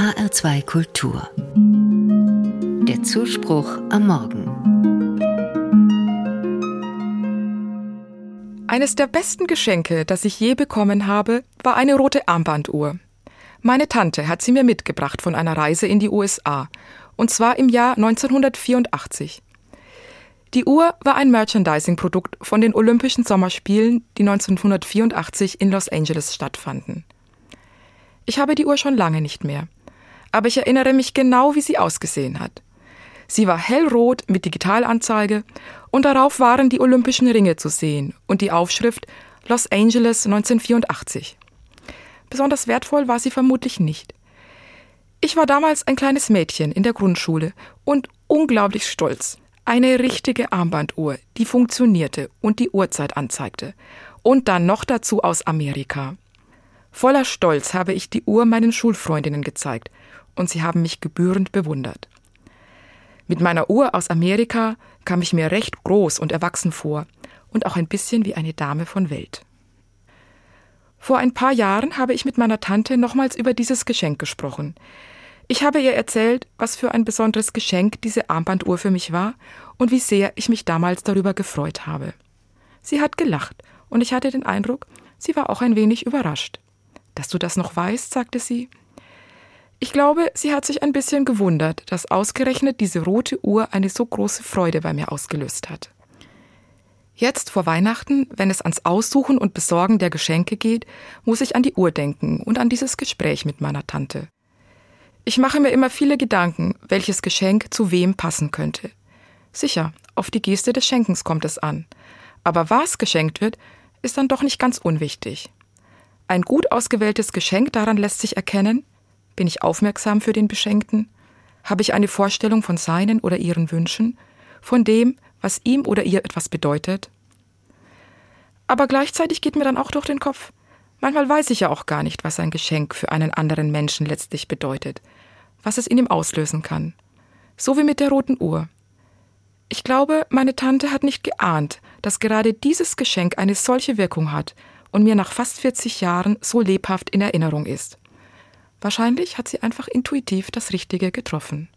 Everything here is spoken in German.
HR2 Kultur. Der Zuspruch am Morgen. Eines der besten Geschenke, das ich je bekommen habe, war eine rote Armbanduhr. Meine Tante hat sie mir mitgebracht von einer Reise in die USA, und zwar im Jahr 1984. Die Uhr war ein Merchandising-Produkt von den Olympischen Sommerspielen, die 1984 in Los Angeles stattfanden. Ich habe die Uhr schon lange nicht mehr, aber ich erinnere mich genau, wie sie ausgesehen hat. Sie war hellrot mit Digitalanzeige und darauf waren die Olympischen Ringe zu sehen und die Aufschrift Los Angeles 1984. Besonders wertvoll war sie vermutlich nicht. Ich war damals ein kleines Mädchen in der Grundschule und unglaublich stolz. Eine richtige Armbanduhr, die funktionierte und die Uhrzeit anzeigte. Und dann noch dazu aus Amerika. Voller Stolz habe ich die Uhr meinen Schulfreundinnen gezeigt und sie haben mich gebührend bewundert. Mit meiner Uhr aus Amerika kam ich mir recht groß und erwachsen vor und auch ein bisschen wie eine Dame von Welt. Vor ein paar Jahren habe ich mit meiner Tante nochmals über dieses Geschenk gesprochen. Ich habe ihr erzählt, was für ein besonderes Geschenk diese Armbanduhr für mich war und wie sehr ich mich damals darüber gefreut habe. Sie hat gelacht und ich hatte den Eindruck, sie war auch ein wenig überrascht. Dass du das noch weißt, sagte sie. Ich glaube, sie hat sich ein bisschen gewundert, dass ausgerechnet diese rote Uhr eine so große Freude bei mir ausgelöst hat. Jetzt vor Weihnachten, wenn es ans Aussuchen und Besorgen der Geschenke geht, muss ich an die Uhr denken und an dieses Gespräch mit meiner Tante. Ich mache mir immer viele Gedanken, welches Geschenk zu wem passen könnte. Sicher, auf die Geste des Schenkens kommt es an. Aber was geschenkt wird, ist dann doch nicht ganz unwichtig. Ein gut ausgewähltes Geschenk daran lässt sich erkennen, bin ich aufmerksam für den Beschenkten? Habe ich eine Vorstellung von seinen oder ihren Wünschen, von dem, was ihm oder ihr etwas bedeutet? Aber gleichzeitig geht mir dann auch durch den Kopf, manchmal weiß ich ja auch gar nicht, was ein Geschenk für einen anderen Menschen letztlich bedeutet, was es in ihm auslösen kann. So wie mit der roten Uhr. Ich glaube, meine Tante hat nicht geahnt, dass gerade dieses Geschenk eine solche Wirkung hat und mir nach fast 40 Jahren so lebhaft in Erinnerung ist. Wahrscheinlich hat sie einfach intuitiv das Richtige getroffen.